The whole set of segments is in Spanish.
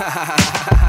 ha ha ha ha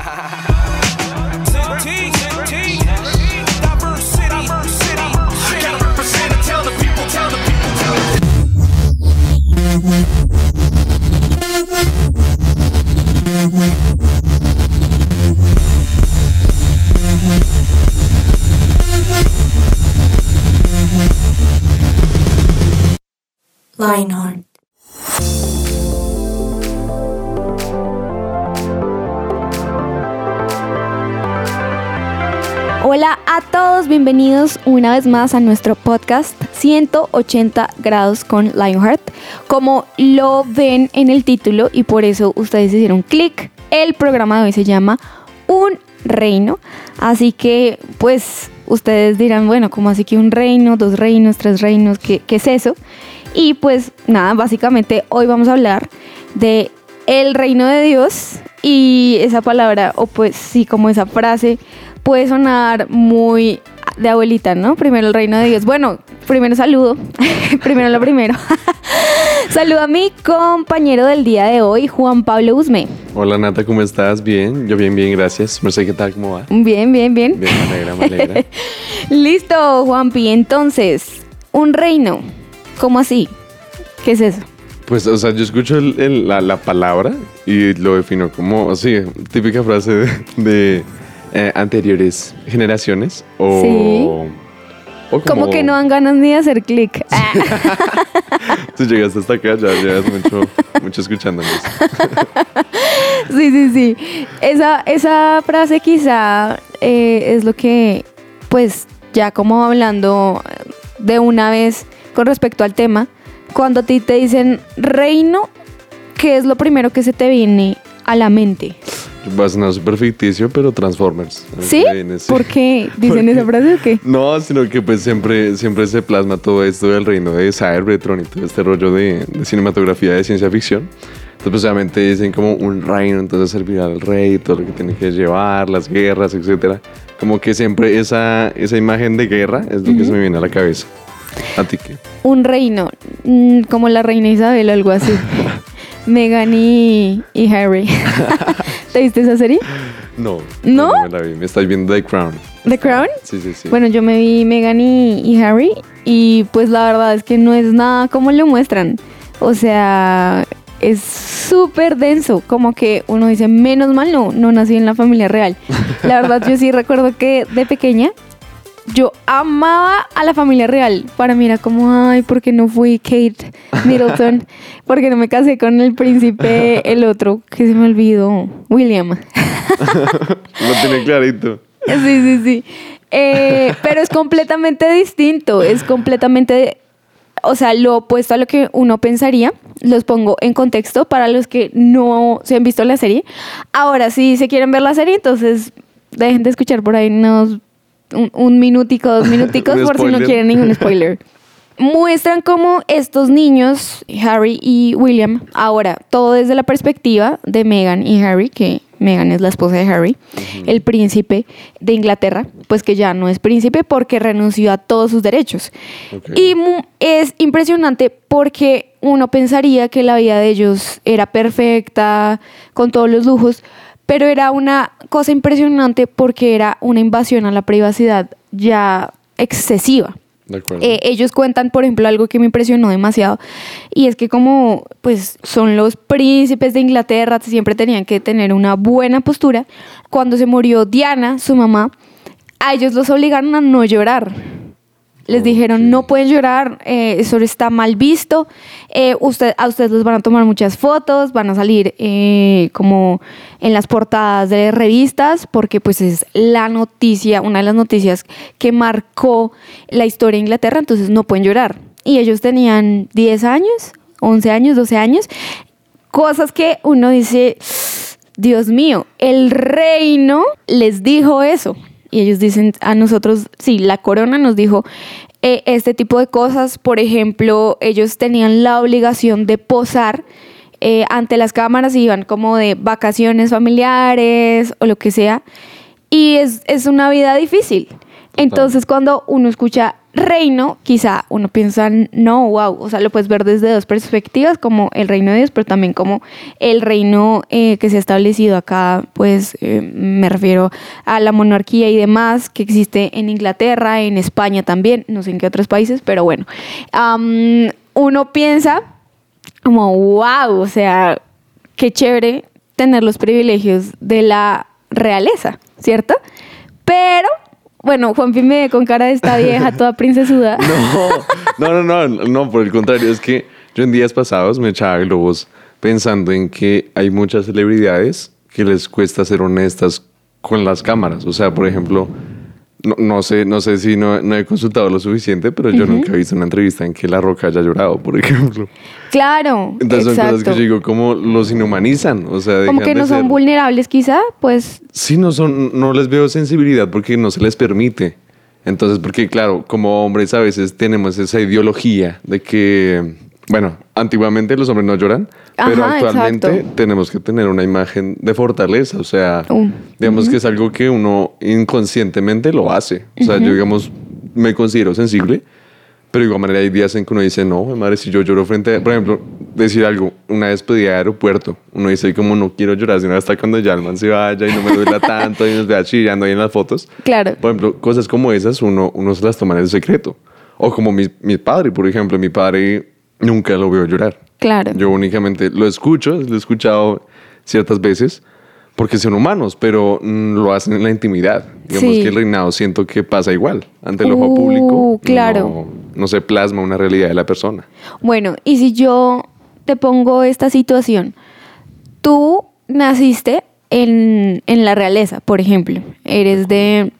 bienvenidos una vez más a nuestro podcast 180 grados con Lionheart. Como lo ven en el título y por eso ustedes hicieron clic, el programa de hoy se llama Un Reino. Así que pues ustedes dirán, bueno, ¿cómo así que un reino, dos reinos, tres reinos? ¿Qué, es eso? Y pues nada, básicamente hoy vamos a hablar de el reino de Dios y esa palabra o pues sí como esa frase puede sonar muy de abuelita, ¿no? Primero el reino de Dios. Bueno, primero saludo, primero lo primero. saludo a mi compañero del día de hoy, Juan Pablo Usme. Hola Nata, ¿cómo estás? Bien, yo bien, bien, gracias. Mercedes, ¿qué tal? ¿Cómo va? Bien, bien, bien. Bien, me alegra, me alegra. Listo, Juanpi. Entonces, un reino. ¿Cómo así? ¿Qué es eso? Pues, o sea, yo escucho el- el- la, la palabra y lo defino como, así, típica frase de, de, eh, anteriores generaciones o... Sí. o Como que no dan ganas ni de hacer clic. Tú llegaste hasta acá, ya llevas mucho, mucho escuchándonos. Sí, sí, sí. Esa, esa frase quizá eh, es lo que, pues, ya como hablando de una vez con respecto al tema, cuando a ti te dicen reino, ¿qué es lo primero que se te viene a la mente? Va a sonar súper ficticio, pero Transformers. ¿Sí? Me viene, sí. ¿Por qué dicen esa frase o qué? No, sino que pues siempre, siempre se plasma todo esto del reino de Cybertron y todo este rollo de, de cinematografía de ciencia ficción. Entonces, pues obviamente dicen como un reino, entonces servirá al rey, todo lo que tiene que llevar, las guerras, etcétera. Como que siempre esa, esa imagen de guerra es lo que se me viene a la cabeza. ¿A ti qué? Un reino, mm, como la reina Isabel o algo así. Meghan y, y Harry. ¿Te viste esa serie? No. ¿No? me la vi. Me estáis viendo The Crown. ¿The Crown? Sí, sí, sí. Bueno, yo me vi Meghan y, y Harry y pues la verdad es que no es nada como lo muestran. O sea, es súper denso, como que uno dice, menos mal no, no nací en la familia real. La verdad yo sí recuerdo que de pequeña yo amaba a la familia real. Para mí era como, ay, ¿por qué no fui Kate Middleton? ¿Por qué no me casé con el príncipe, el otro, que se me olvidó, William? Lo tiene clarito. Sí, sí, sí. Eh, pero es completamente distinto, es completamente, o sea, lo opuesto a lo que uno pensaría. Los pongo en contexto para los que no se han visto la serie. Ahora, si se quieren ver la serie, entonces dejen de escuchar por ahí unos, un, un minutico, dos minuticos, por si no quieren ningún spoiler. Muestran cómo estos niños, Harry y William, ahora todo desde la perspectiva de Meghan y Harry, que Meghan es la esposa de Harry, el príncipe de Inglaterra, pues que ya no es príncipe porque renunció a todos sus derechos. Y es impresionante porque uno pensaría que la vida de ellos era perfecta, con todos los lujos, pero era una cosa impresionante porque era una invasión a la privacidad ya excesiva. Eh, ellos cuentan, por ejemplo, algo que me impresionó demasiado, y es que como pues son los príncipes de Inglaterra, siempre tenían que tener una buena postura. Cuando se murió Diana, su mamá, a ellos los obligaron a no llorar. Les dijeron, no pueden llorar, eh, eso está mal visto, eh, usted, a ustedes les van a tomar muchas fotos, van a salir eh, como en las portadas de revistas, porque pues es la noticia, una de las noticias que marcó la historia de Inglaterra, entonces no pueden llorar. Y ellos tenían 10 años, 11 años, 12 años, cosas que uno dice, Dios mío, el reino les dijo eso. Y ellos dicen a nosotros, sí, la corona nos dijo eh, este tipo de cosas. Por ejemplo, ellos tenían la obligación de posar eh, ante las cámaras y iban como de vacaciones familiares o lo que sea. Y es, es una vida difícil. Entonces, cuando uno escucha reino, quizá uno piensa, no, wow, o sea, lo puedes ver desde dos perspectivas, como el reino de Dios, pero también como el reino eh, que se ha establecido acá, pues eh, me refiero a la monarquía y demás, que existe en Inglaterra, en España también, no sé en qué otros países, pero bueno, uno piensa como, wow, o sea, qué chévere tener los privilegios de la realeza, ¿cierto? Pero, bueno, Juanpi me ve con cara de esta vieja toda princesuda. No, no, no, no, no, por el contrario, es que yo en días pasados me echaba globos pensando en que hay muchas celebridades que les cuesta ser honestas con las cámaras. O sea, por ejemplo, no, no sé, no sé si no, no he consultado lo suficiente, pero yo nunca he visto una entrevista en que La Roca haya llorado, por ejemplo. Claro, Entonces son cosas que yo digo, como los inhumanizan. O sea, Como que no son vulnerables quizá, pues Sí, no son, no les veo sensibilidad porque no se les permite. Entonces, porque claro, como hombres a veces tenemos esa ideología de que, bueno, antiguamente los hombres no lloran, pero Ajá, actualmente exacto. tenemos que tener una imagen de fortaleza. O sea, Uh, digamos que es algo que uno inconscientemente lo hace. O sea, yo digamos, me considero sensible, pero de igual manera hay días en que uno dice, no, madre, si yo lloro frente a, por ejemplo, decir algo, una despedida de aeropuerto, uno dice como no quiero llorar, sino hasta cuando ya el man se vaya y no me duela tanto y nos vea chillando ahí en las fotos. claro. Por ejemplo, cosas como esas uno, uno se las toma en el secreto. O como mi, mi padre, por ejemplo, mi padre nunca lo veo llorar. Claro. Yo únicamente lo escucho, lo he escuchado ciertas veces, porque son humanos, pero mm, lo hacen en la intimidad. Digamos Sí. que el reinado siento que pasa igual. Ante el ojo Uh, público claro. no, no se plasma una realidad de la persona. Bueno, y si yo te pongo esta situación, tú naciste en, en la realeza, por ejemplo, eres de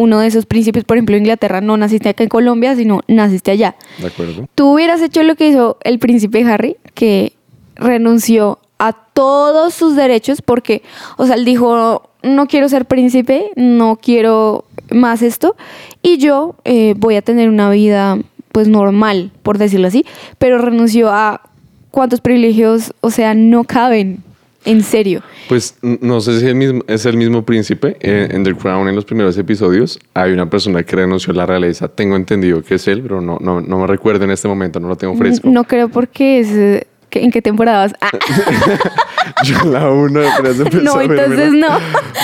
uno de esos príncipes, por ejemplo, en Inglaterra, no naciste acá en Colombia, sino naciste allá. ¿De acuerdo? Tú hubieras hecho lo que hizo el príncipe Harry, que renunció a todos sus derechos porque, o sea, él dijo, no quiero ser príncipe, no quiero más esto, y yo eh, voy a tener una vida pues normal, por decirlo así, pero renunció a cuántos privilegios, o sea, no caben, en serio. Pues no sé si el mismo, es el mismo príncipe. eh, en The Crown, en los primeros episodios, hay una persona que renunció a la realeza. Tengo entendido que es él, pero no, no, no me recuerdo en este momento, no lo tengo fresco. No creo porque es... eh, ¿En qué temporada vas? Ah, Yo la una apenas empecé No, entonces no.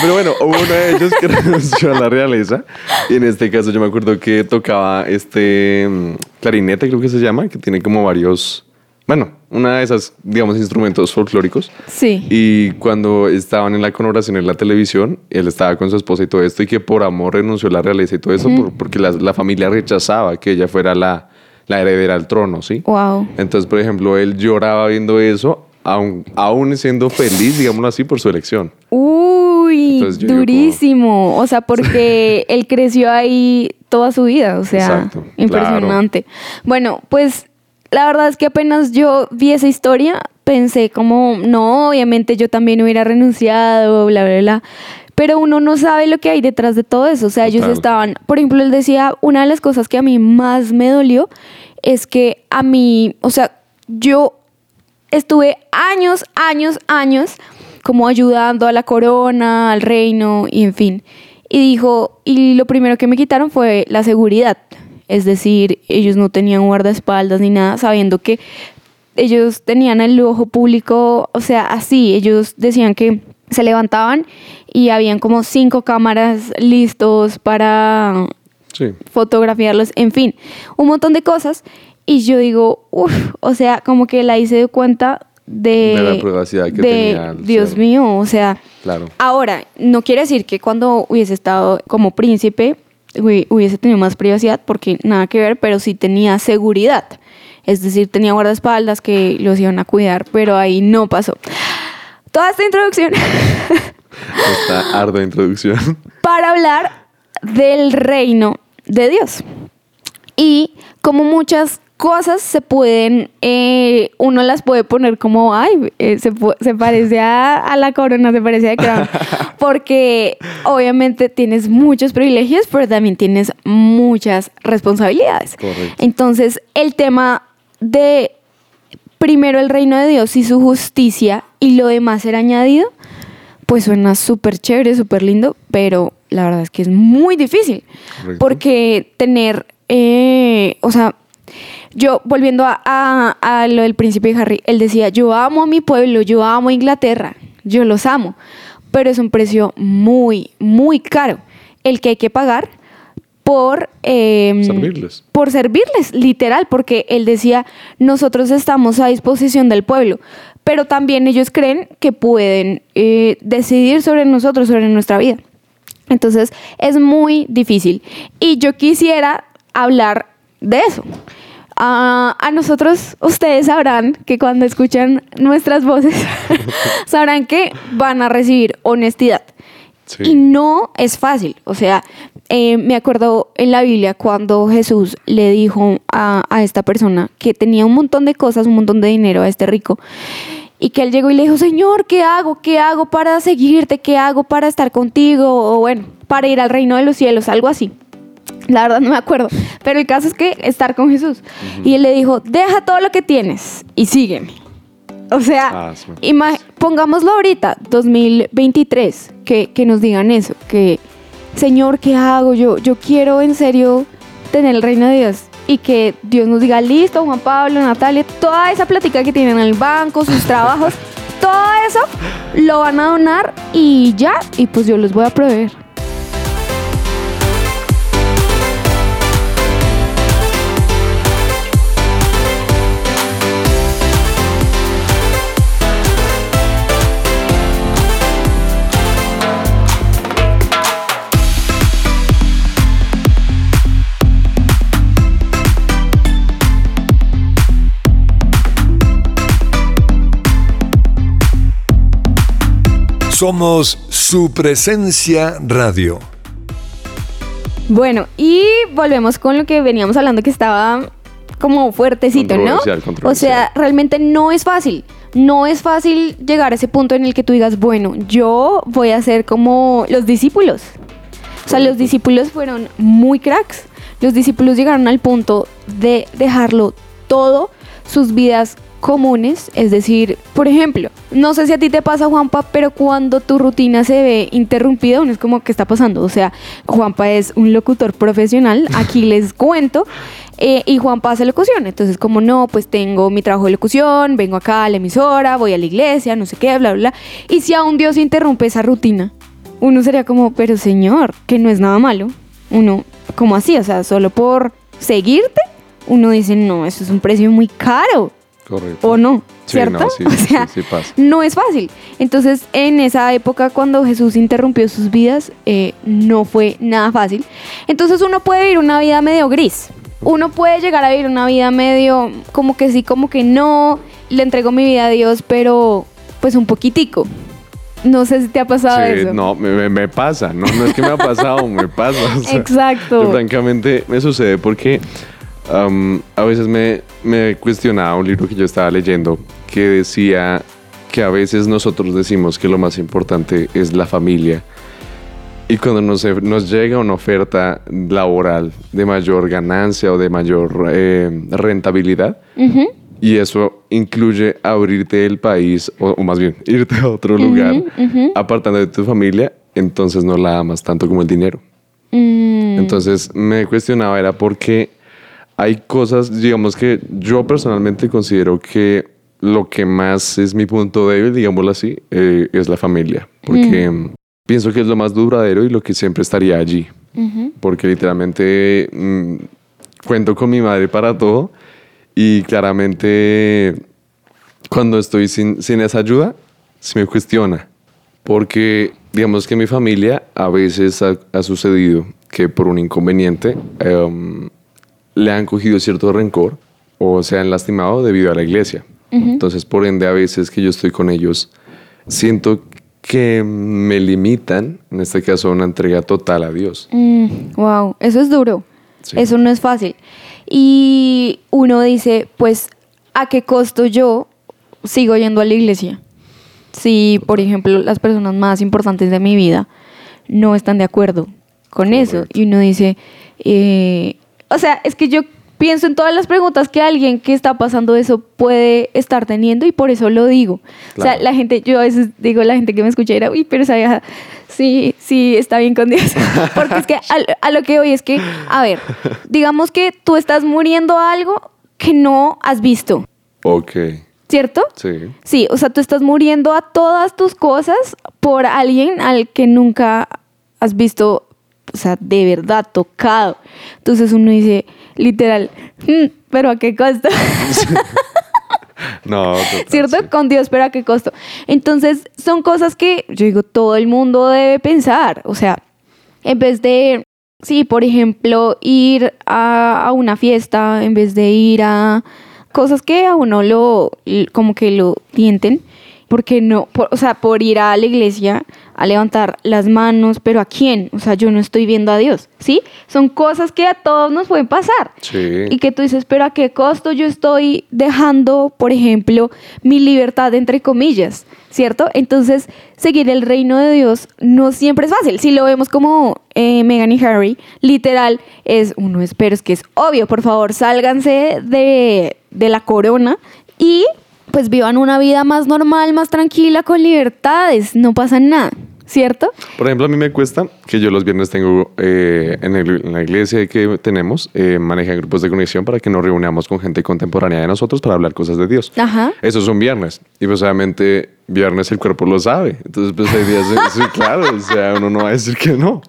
Pero bueno, hubo uno de ellos que renunció a la realeza. Y en este caso yo me acuerdo que tocaba este mm, clarinete, creo que se llama, que tiene como varios... Bueno, una de esas, digamos, instrumentos folclóricos. sí. Y cuando estaban en la coronación en la televisión, él estaba con su esposa y todo esto, y que por amor renunció a la realeza y todo eso, por- porque la, la familia rechazaba que ella fuera la, la heredera al trono, ¿sí? Wow. Entonces, por ejemplo, él lloraba viendo eso, aún, aún siendo feliz, digámoslo así, por su elección. Uy, Entonces durísimo. O sea, porque él creció ahí toda su vida. O sea, Exacto, impresionante. Bueno, pues la verdad es que apenas yo vi esa historia, pensé como, no, obviamente yo también hubiera renunciado, bla, bla, bla. Pero uno no sabe lo que hay detrás de todo eso. O sea, ellos estaban, por ejemplo, él decía, una de las cosas que a mí más me dolió es que a mí, o sea, yo estuve años, años, años como ayudando a la corona, al reino y en fin. Y dijo, y lo primero que me quitaron fue la seguridad. Es decir, ellos no tenían guardaespaldas ni nada, sabiendo que ellos tenían el ojo público, o sea, así, ellos decían que se levantaban y habían como cinco cámaras listos para Sí. fotografiarlos, en fin, un montón de cosas. Y yo digo, uff, o sea, como que la hice de cuenta de, De la privacidad que de- tenía Dios ser. mío, o sea, Claro. ahora, no quiere decir que cuando hubiese estado como príncipe hubiese tenido más privacidad, porque nada que ver, pero sí tenía seguridad. Es decir, tenía guardaespaldas que los iban a cuidar, pero ahí no pasó. Toda esta introducción Esta ardua introducción. para hablar del reino de Dios. Y como muchas cosas se pueden, eh, uno las puede poner como, ay, eh, se, se parece a, a la corona, se parece a Crown", porque obviamente tienes muchos privilegios, pero también tienes muchas responsabilidades. Correcto. Entonces, el tema de primero el reino de Dios y su justicia y lo demás ser añadido, pues suena súper chévere, súper lindo, pero la verdad es que es muy difícil. Correcto. Porque tener, eh, o sea, yo volviendo a, a- a lo del príncipe Harry, él decía, yo amo a mi pueblo, yo amo a Inglaterra, yo los amo, pero es un precio muy, muy caro el que hay que pagar por... eh, Servirles. por servirles, literal, porque él decía, nosotros estamos a disposición del pueblo, pero también ellos creen que pueden eh, decidir sobre nosotros, sobre nuestra vida. Entonces es muy difícil. Y yo quisiera hablar de eso. Ah, a nosotros, ustedes sabrán que cuando escuchan nuestras voces, sabrán que van a recibir honestidad. Sí. Y no es fácil. O sea, eh, me acuerdo en la Biblia cuando Jesús le dijo a, a esta persona que tenía un montón de cosas, un montón de dinero a este rico, y que él llegó y le dijo, Señor, ¿qué hago? ¿Qué hago para seguirte? ¿Qué hago para estar contigo? O bueno, para ir al reino de los cielos, algo así. La verdad no me acuerdo. Pero el caso es que estar con Jesús. Y él le dijo, deja todo lo que tienes y sígueme. O sea, Ah, sí. pongámoslo ahorita, 2023, que, que nos digan eso, que, Señor, ¿qué hago? Yo, yo quiero en serio tener el reino de Dios. Y que Dios nos diga, listo, Juan Pablo, Natalia, toda esa plática que tienen en el banco, sus trabajos, todo eso lo van a donar y ya, y pues yo los voy a proveer. Somos su presencia radio. Bueno, y volvemos con lo que veníamos hablando que estaba como fuertecito, ¿no? Controversial, O sea, realmente no es fácil. No es fácil llegar a ese punto en el que tú digas, bueno, yo voy a ser como los discípulos. O sea, los discípulos fueron muy cracks. Los discípulos llegaron al punto de dejarlo todo, sus vidas comunes, es decir, por ejemplo, no sé si a ti te pasa Juanpa, pero cuando tu rutina se ve interrumpida, uno es como, ¿qué está pasando? O sea, Juanpa es un locutor profesional, aquí les cuento, eh, y Juanpa hace locución, entonces como no, pues tengo mi trabajo de locución, vengo acá a la emisora, voy a la iglesia, no sé qué, bla, bla, bla, y si a un Dios interrumpe esa rutina, uno sería como, pero señor, que no es nada malo, uno, como así? O sea, solo por seguirte, uno dice, no, eso es un precio muy caro Correcto. o no, Sí, ¿cierto? no, sí, o sea, sí, sí pasa. no es fácil. Entonces, en esa época, cuando Jesús interrumpió sus vidas, eh, no fue nada fácil. Entonces, uno puede vivir una vida medio gris. Uno puede llegar a vivir una vida medio como que sí, como que no. Le entrego mi vida a Dios, pero pues un poquitico. No sé si te ha pasado Sí, eso. no, me, me- me pasa. No, no es que me ha pasado, me pasa. o sea, Exacto. yo, francamente, me sucede porque am, a veces me, me cuestionaba un libro que yo estaba leyendo que decía que a veces nosotros decimos que lo más importante es la familia. Y cuando nos, nos llega una oferta laboral de mayor ganancia o de mayor eh, rentabilidad, Ujú, y eso incluye abrirte el país, o, o más bien irte a otro lugar, ujú. apartando de tu familia, entonces no la amas tanto como el dinero. mm, Entonces me cuestionaba era porque hay cosas, digamos que yo personalmente considero que lo que más es mi punto débil, digámoslo así, eh, es la familia. Porque mm, pienso que es lo más duradero y lo que siempre estaría allí. Porque literalmente mm, cuento con mi madre para todo y claramente cuando estoy sin, sin esa ayuda, se me cuestiona. Porque digamos que mi familia a veces ha, ha sucedido que por un inconveniente em, le han cogido cierto rencor o se han lastimado debido a la iglesia. Entonces, por ende, a veces que yo estoy con ellos, siento que me limitan, en este caso, a una entrega total a Dios. Mm, wow, eso es duro. Sí. Eso no es fácil. Y uno dice, pues, ¿a qué costo yo sigo yendo a la iglesia? Si, por ejemplo, las personas más importantes de mi vida no están de acuerdo con eso. Y uno dice, eh, o sea, es que yo pienso en todas las preguntas que alguien que está pasando eso puede estar teniendo y por eso lo digo. O sea, la gente, yo a veces digo, la gente que me escucha dirá, uy, pero esa vieja Sí, sí, está bien con Dios. Porque es que a, a lo que voy es que, a ver, digamos que tú estás muriendo a algo que no has visto, Ok, ¿cierto? sí. Sí, o sea, tú estás muriendo a todas tus cosas por alguien al que nunca has visto, o sea, de verdad tocado. Entonces uno dice, literal, "Mm, pero ¿a qué costo? No, total, ¿Cierto? sí. Con Dios, pero ¿a qué costo? Entonces, son cosas que yo digo, todo el mundo debe pensar. O sea, en vez de, sí, por ejemplo, ir a, a una fiesta, en vez de ir a cosas que a uno lo, como que lo tienten, porque no, por- o sea, por ir a la iglesia a levantar las manos, pero ¿a quién? O sea, yo no estoy viendo a Dios, ¿sí? Son cosas que a todos nos pueden pasar. Sí. Y que tú dices, pero ¿a qué costo yo estoy dejando, por ejemplo, mi libertad entre comillas? ¿Cierto? Entonces, seguir el reino de Dios no siempre es fácil. Si lo vemos como eh, Meghan y Harry, literal, es uno espero, es que es obvio, por favor, sálganse de, de la corona y pues vivan una vida más normal, más tranquila, con libertades, no pasa nada, ¿cierto? Por ejemplo, a mí me cuesta que yo los viernes tengo eh, en, el- en la iglesia que tenemos, eh, maneja grupos de conexión para que nos reunamos con gente contemporánea de nosotros para hablar cosas de Dios. Ajá. Eso es un viernes. Y pues obviamente viernes el cuerpo lo sabe. Entonces pues hay días, sí, claro, o sea, uno no va a decir que no.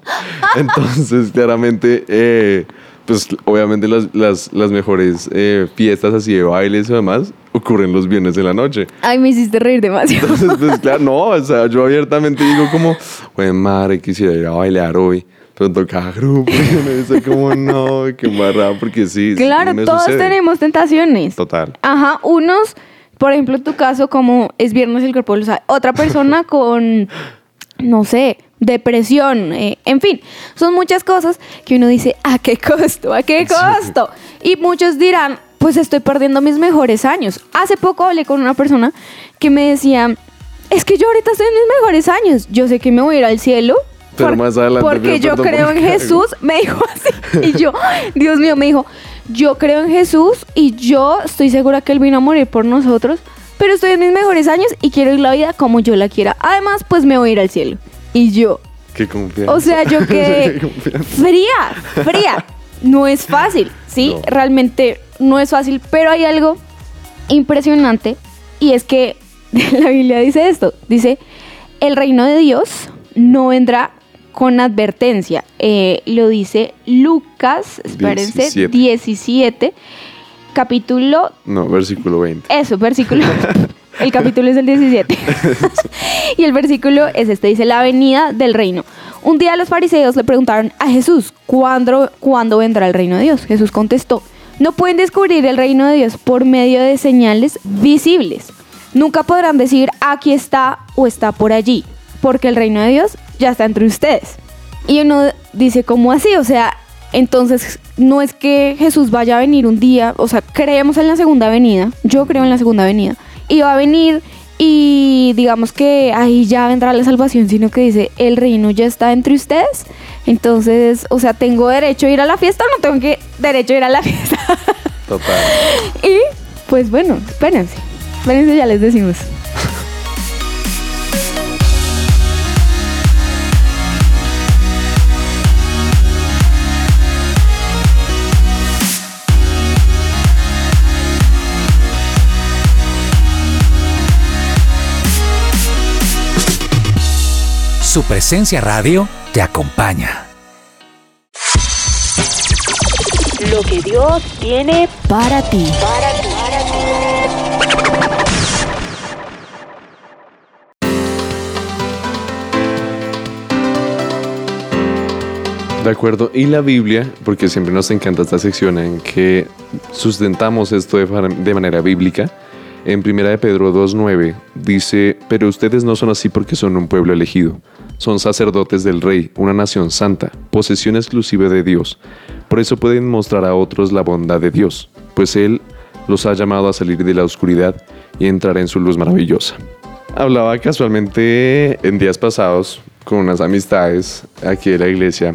Entonces claramente, eh, pues obviamente las, las, las mejores eh, fiestas así de bailes y demás ocurren los viernes de la noche. Ay, me hiciste reír demasiado. Entonces, pues claro, no, o sea, yo abiertamente digo como, bueno, madre, quisiera ir a bailar hoy. Pero toca grupo y como, no, qué embarrado, porque sí, Claro, me todos sucede. tenemos tentaciones. Total. Ajá, unos, por ejemplo, en tu caso, como es viernes el cuerpo lo sabe. Otra persona con, no sé, depresión, eh, en fin, son muchas cosas que uno dice, ¿a qué costo? ¿A qué costo? Y muchos dirán, pues estoy perdiendo mis mejores años. Hace poco hablé con una persona que me decía, es que yo ahorita estoy en mis mejores años, yo sé que me voy a ir al cielo. Pero más adelante porque yo creo en. Jesús, me dijo así. Y yo, Dios mío, me dijo, yo creo en Jesús y yo estoy segura que Él vino a morir por nosotros, pero estoy en mis mejores años y quiero ir la vida como yo la quiera. Además, pues me voy a ir al cielo. Y yo, Qué confianza. o sea, yo quedé fría, fría. No es fácil, ¿sí? No. Realmente no es fácil, pero hay algo impresionante y es que la Biblia dice esto, dice, el reino de Dios no vendrá con advertencia. Eh, lo dice Lucas, espérense, 17. 17, capítulo No, versículo 20. eso, versículo. El capítulo es el 17. y el versículo es este, dice, la venida del reino. Un día los fariseos le preguntaron a Jesús, ¿cuándo, ¿cuándo vendrá el reino de Dios? Jesús contestó, no pueden descubrir el reino de Dios por medio de señales visibles. Nunca podrán decir, aquí está o está por allí, porque el reino de Dios ya está entre ustedes. Y uno dice, ¿cómo así? O sea, entonces no es que Jesús vaya a venir un día, o sea, creemos en la segunda venida, yo creo en la segunda venida, y va a venir y digamos que ahí ya vendrá la salvación, sino que dice, el reino ya está entre ustedes. Entonces, o sea, ¿tengo derecho a ir a la fiesta o no tengo que derecho a ir a la fiesta? Total. y pues bueno, espérense, espérense, ya les decimos. Su presencia radio te acompaña. Lo que Dios tiene Para ti. para. De acuerdo. Y la Biblia, porque siempre nos encanta esta sección en que sustentamos esto de, de manera bíblica. En 1 de Pedro 2.9 dice, pero ustedes no son así porque son un pueblo elegido. Son sacerdotes del rey, una nación santa, posesión exclusiva de Dios. Por eso pueden mostrar a otros la bondad de Dios, pues Él los ha llamado a salir de la oscuridad y entrar en su luz maravillosa. Hablaba casualmente en días pasados con unas amistades aquí de la iglesia,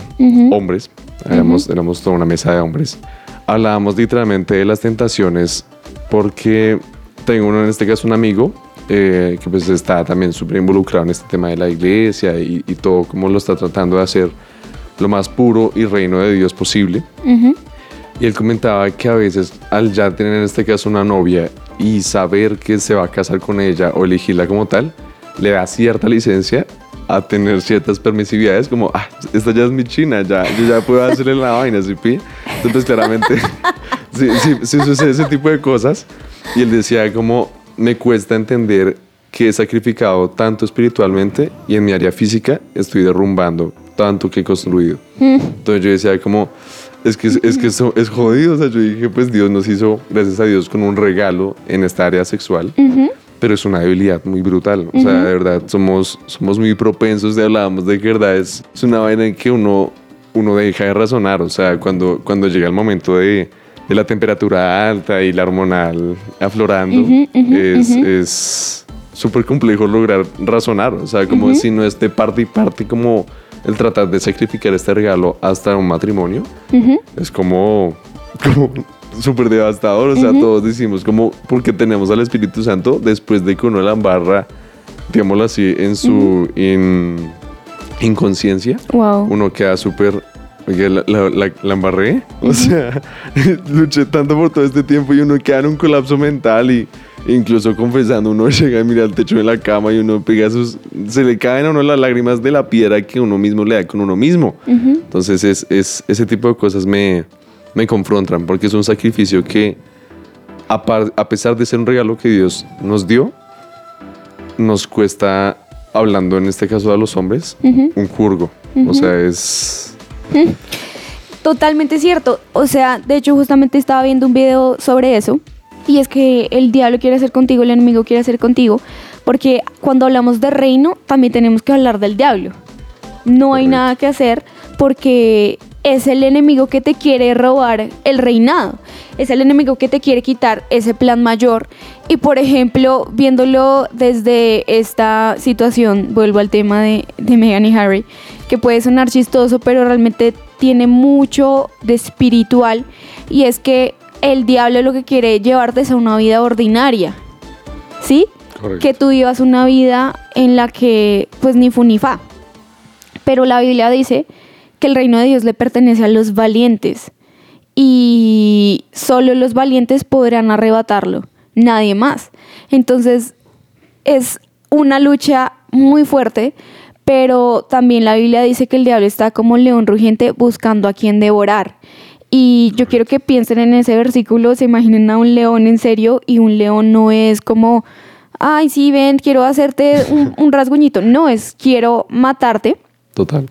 hombres, éramos, éramos toda una mesa de hombres. Hablábamos literalmente de las tentaciones porque tengo uno, en este caso un amigo eh, que pues está también súper involucrado en este tema de la iglesia y, y todo como lo está tratando de hacer lo más puro y reino de Dios posible. Ujú. Y él comentaba que a veces al ya tener en este caso una novia y saber que se va a casar con ella o elegirla como tal, le da cierta licencia a tener ciertas permisividades como, ah, esta ya es mi china, ya, yo ya puedo hacerle la vaina, ¿sí? pi? Entonces pues, claramente sí, sí, sí sucede ese tipo de cosas. Y él decía como, me cuesta entender que he sacrificado tanto espiritualmente y en mi área física estoy derrumbando tanto que he construido. Entonces yo decía como, es que, es que eso es jodido. O sea, yo dije, pues Dios nos hizo, gracias a Dios, con un regalo en esta área sexual. Pero es una debilidad muy brutal. O sea, de verdad, somos, somos muy propensos de hablábamos de que verdad es, es una vaina en que uno, uno deja de razonar. O sea, cuando, cuando llega el momento de, de la temperatura alta y la hormonal aflorando, Ujú, ujú, es, ujú. es súper complejo lograr razonar. O sea, como si no es de parte y parte, como el tratar de sacrificar este regalo hasta un matrimonio Ujú. es como, como súper devastador. O sea, todos decimos como porque tenemos al Espíritu Santo después de que uno la embarra, digámoslo así, en su in- inconsciencia, Wow. uno queda súper. Oye, la, la, la- la embarré. O sea, luché tanto por todo este tiempo y uno queda en un colapso mental y incluso confesando, uno llega y mira al techo de la cama y uno pega sus. Se le caen a uno las lágrimas de la piedra que uno mismo le da con uno mismo. Entonces, es, es- ese tipo de cosas me, me confrontan porque es un sacrificio que, a, par- a pesar de ser un regalo que Dios nos dio, nos cuesta, hablando en este caso a los hombres, un jurgo. O sea, es. Totalmente cierto. O sea, de hecho, justamente estaba viendo un video sobre eso. Y es que el diablo quiere hacer contigo, el enemigo quiere hacer contigo. Porque cuando hablamos de reino, también tenemos que hablar del diablo. No hay nada que hacer porque es el enemigo que te quiere robar el reinado. Es el enemigo que te quiere quitar ese plan mayor. Y por ejemplo, viéndolo desde esta situación, vuelvo al tema de, de Meghan y Harry, que puede sonar chistoso, pero realmente tiene mucho de espiritual. Y es que el diablo lo que quiere llevarte es a una vida ordinaria. ¿Sí? Correcto. que tú vivas una vida en la que pues ni fu ni fa. Pero la Biblia dice que el reino de Dios le pertenece a los valientes y solo los valientes podrán arrebatarlo, nadie más. Entonces es una lucha muy fuerte, pero también la Biblia dice que el diablo está como un león rugiente buscando a quien devorar. Y yo quiero que piensen en ese versículo, se imaginen a un león en serio y un león no es como, ay, sí, ven, quiero hacerte un, un rasguñito. No, es quiero matarte. Total.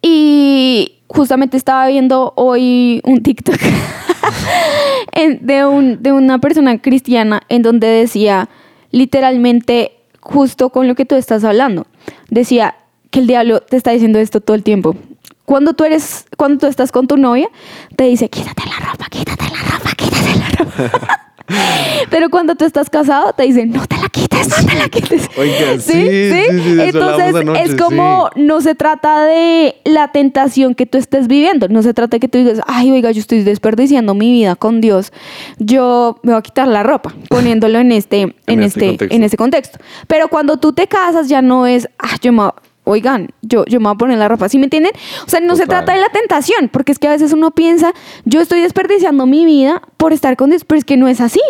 Y justamente estaba viendo hoy un TikTok de, un, de una persona cristiana en donde decía literalmente justo con lo que tú estás hablando. Decía que el diablo te está diciendo esto todo el tiempo. Cuando tú eres, cuando tú estás con tu novia, te dice, quítate la ropa, quítate la ropa, quítate la ropa. Pero cuando tú estás casado, te dicen, no te la quites, no te la quites. Oiga, sí, sí, sí, hablamos Entonces, anoche, es como, no se trata de la tentación que tú estés viviendo, no se trata de que tú digas, ay, oiga, yo estoy desperdiciando mi vida con Dios, yo me voy a quitar la ropa, poniéndolo en este, en, En este este, en este contexto. Pero cuando tú te casas ya no es, ah, yo me voy Oigan, yo, yo me voy a poner la ropa, ¿sí me entienden? O sea, no se trata de la tentación, porque es que a veces uno piensa, yo estoy desperdiciando mi vida por estar con Dios, pero es que no es así.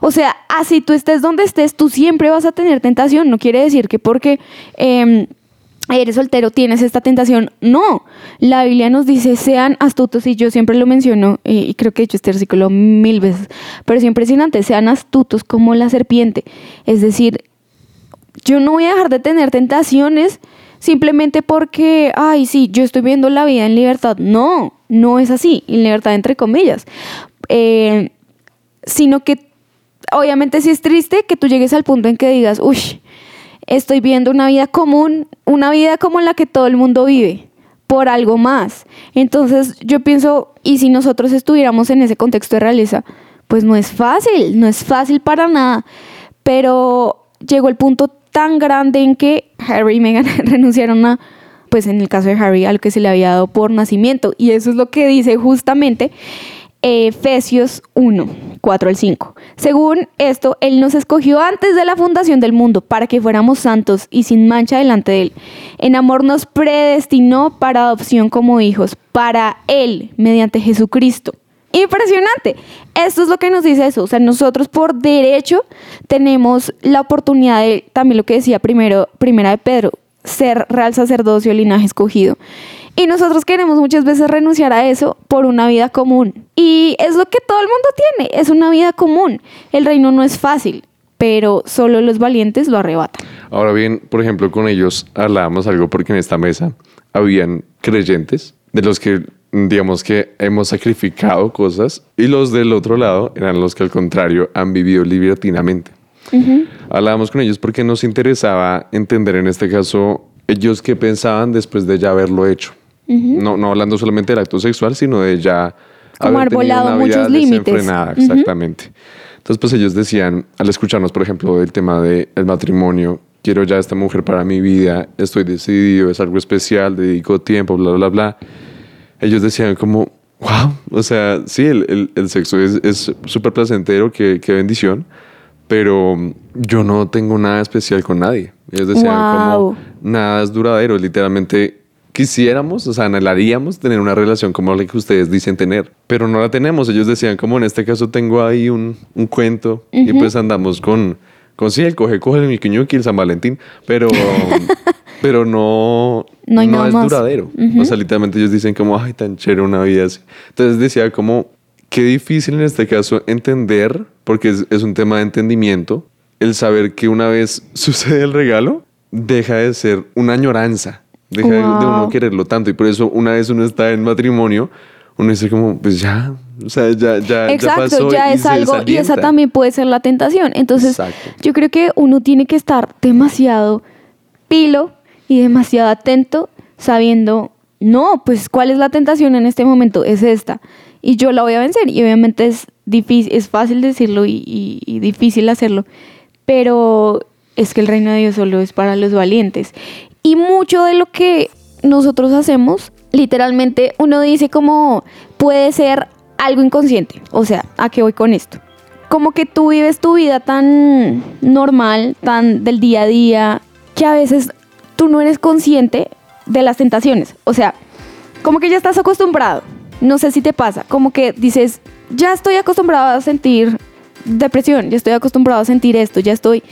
O sea, así tú estés donde estés, tú siempre vas a tener tentación. No quiere decir que porque em, eres soltero tienes esta tentación. No, la Biblia nos dice, sean astutos, y yo siempre lo menciono, y creo que he hecho este versículo mil veces, pero es impresionante, sean astutos como la serpiente. Es decir, yo no voy a dejar de tener tentaciones simplemente porque, ay, sí, yo estoy viendo la vida en libertad. No, no es así, en libertad entre comillas. Eh, sino que obviamente sí es triste que tú llegues al punto en que digas, uy, estoy viendo una vida común, una vida como la que todo el mundo vive, por algo más. Entonces yo pienso, y si nosotros estuviéramos en ese contexto de realeza, pues no es fácil, no es fácil para nada. Pero llegó el punto tan grande en que Harry y Meghan renunciaron a, pues en el caso de Harry, a lo que se le había dado por nacimiento. Y eso es lo que dice justamente Efesios 1, 4 al 5. Según esto, Él nos escogió antes de la fundación del mundo para que fuéramos santos y sin mancha delante de Él. En amor nos predestinó para adopción como hijos, para Él, mediante Jesucristo. Impresionante. Esto es lo que nos dice eso. O sea, nosotros por derecho tenemos la oportunidad de, también lo que decía primero, primera de Pedro, ser real sacerdocio, linaje escogido. Y nosotros queremos muchas veces renunciar a eso por una vida común. Y es lo que todo el mundo tiene, es una vida común. El reino no es fácil, pero solo los valientes lo arrebatan. Ahora bien, por ejemplo, con ellos hablábamos algo porque en esta mesa habían creyentes de los que digamos que hemos sacrificado cosas y los del otro lado eran los que al contrario han vivido libertinamente. Hablábamos con ellos porque nos interesaba entender en este caso ellos qué pensaban después de ya haberlo hecho. no, no hablando solamente del acto sexual, sino de ya Como haber tenido arbolado una vida muchos límites. desenfrenada, Ujú. Exactamente. Entonces, pues ellos decían, al escucharnos, por ejemplo, del tema del matrimonio, quiero ya esta mujer para mi vida, estoy decidido, es algo especial, dedico tiempo, bla, bla, bla. Ellos decían como, wow, o sea, sí, el, el- el sexo es súper placentero, qué, qué bendición, pero yo no tengo nada especial con nadie. Ellos decían Wow. como, nada es duradero, literalmente quisiéramos, o sea, anhelaríamos tener una relación como la que ustedes dicen tener, pero no la tenemos. Ellos decían como en este caso tengo ahí un, un cuento y pues andamos con, con sí, el coge, coge el ñuqui, el San Valentín, pero, pero no, No nada es más. duradero. O sea, literalmente ellos dicen como, ay, tan chévere una vida así. Entonces decía como, qué difícil en este caso entender, porque es, es un tema de entendimiento, el saber que una vez sucede el regalo, deja de ser una añoranza, deja de- de uno Wow. quererlo tanto. Y por eso una vez uno está en matrimonio, uno dice como, pues ya, o sea, ya, ya, ya Exacto, pasó ya es algo y esa también puede ser la tentación. Entonces, Exacto. yo creo que uno tiene que estar demasiado pilo y demasiado atento sabiendo, no, pues cuál es la tentación en este momento, es esta. Y yo la voy a vencer. Y obviamente es difícil, es fácil decirlo y, y- y difícil hacerlo. Pero es que el reino de Dios solo es para los valientes. Y mucho de lo que nosotros hacemos, literalmente uno dice como puede ser algo inconsciente. O sea, ¿a qué voy con esto? Como que tú vives tu vida tan normal, tan del día a día, que a veces tú no eres consciente de las tentaciones. O sea, como que ya estás acostumbrado. No sé si te pasa, como que dices, ya estoy acostumbrado a sentir depresión, ya estoy acostumbrado a sentir esto, ya estoy...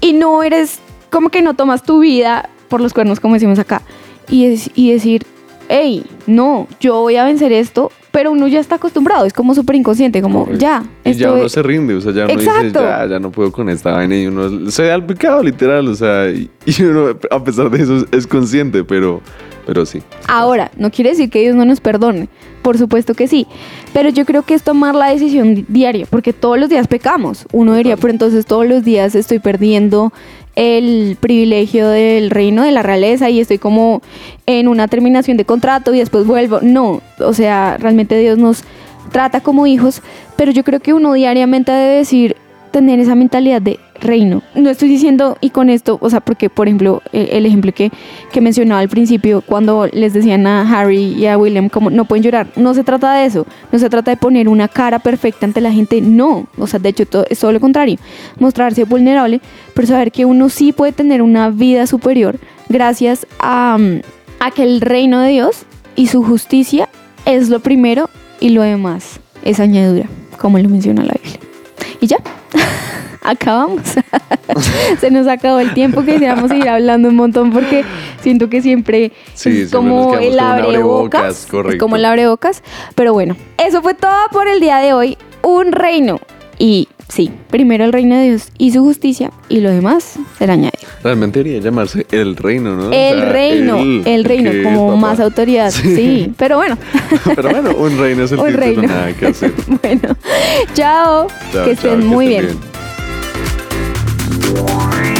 Y no eres, como que no tomas tu vida por los cuernos, como decimos acá, y, es- y decir, hey, no, yo voy a vencer esto, pero uno ya está acostumbrado, es como súper inconsciente, como Correcto. ya. Y ya uno es- se rinde, o sea, ya uno dice, ya, ya no puedo con esta vaina y uno se da al pecado, literal, o sea, y, uno, a pesar de eso, es consciente, pero, pero sí. Ahora, no quiere decir que Dios no nos perdone, por supuesto que sí, pero yo creo que es tomar la decisión di- diaria, porque todos los días pecamos. Uno diría, pero entonces todos los días estoy perdiendo el privilegio del reino de la realeza y estoy como en una terminación de contrato y después vuelvo. No, o sea, realmente Dios nos trata como hijos, pero yo creo que uno diariamente debe decir, tener esa mentalidad de reino. No estoy diciendo, y con esto, o sea, porque, por ejemplo, el, el ejemplo que, que mencionaba al principio, cuando les decían a Harry y a William como no pueden llorar, no se trata de eso, no se trata de poner una cara perfecta ante la gente, no, o sea, de hecho todo, es todo lo contrario, mostrarse vulnerable, pero saber que uno sí puede tener una vida superior gracias a, mm, a que el reino de Dios y su justicia es lo primero y lo demás es añadidura, como lo menciona la. Acabamos. Se nos acabó el tiempo que quisiéramos seguir hablando un montón porque siento que siempre Sí, es como el abrebocas. como el abrebocas. Pero bueno, eso fue todo por el día de hoy. Un reino. Y sí, primero el reino de Dios y su justicia y lo demás será añadido. Realmente debería llamarse el reino, ¿no? O El sea, reino, el, reino, como papá. más autoridad. Sí. pero bueno. Pero bueno, un reino es el Un título, reino. nada que hacer. bueno, chao. Chao, que chao, estén muy bien. Bien.